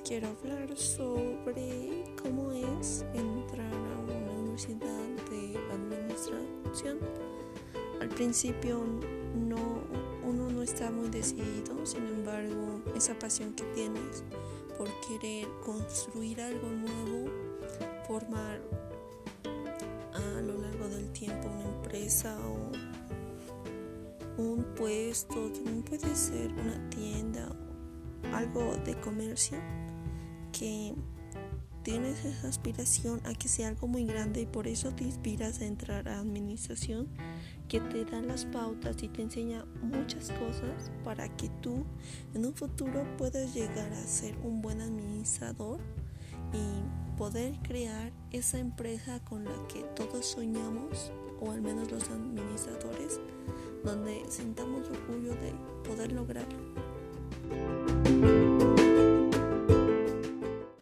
quiero hablar sobre cómo es entrar a una universidad de administración. Al principio no, uno no está muy decidido, sin embargo, esa pasión que tienes por querer construir algo nuevo, formar a lo largo del tiempo una empresa o un puesto, también puede ser una tienda algo de comercio que tienes esa aspiración a que sea algo muy grande y por eso te inspiras a entrar a administración que te da las pautas y te enseña muchas cosas para que tú en un futuro puedas llegar a ser un buen administrador y poder crear esa empresa con la que todos soñamos o al menos los administradores donde sintamos orgullo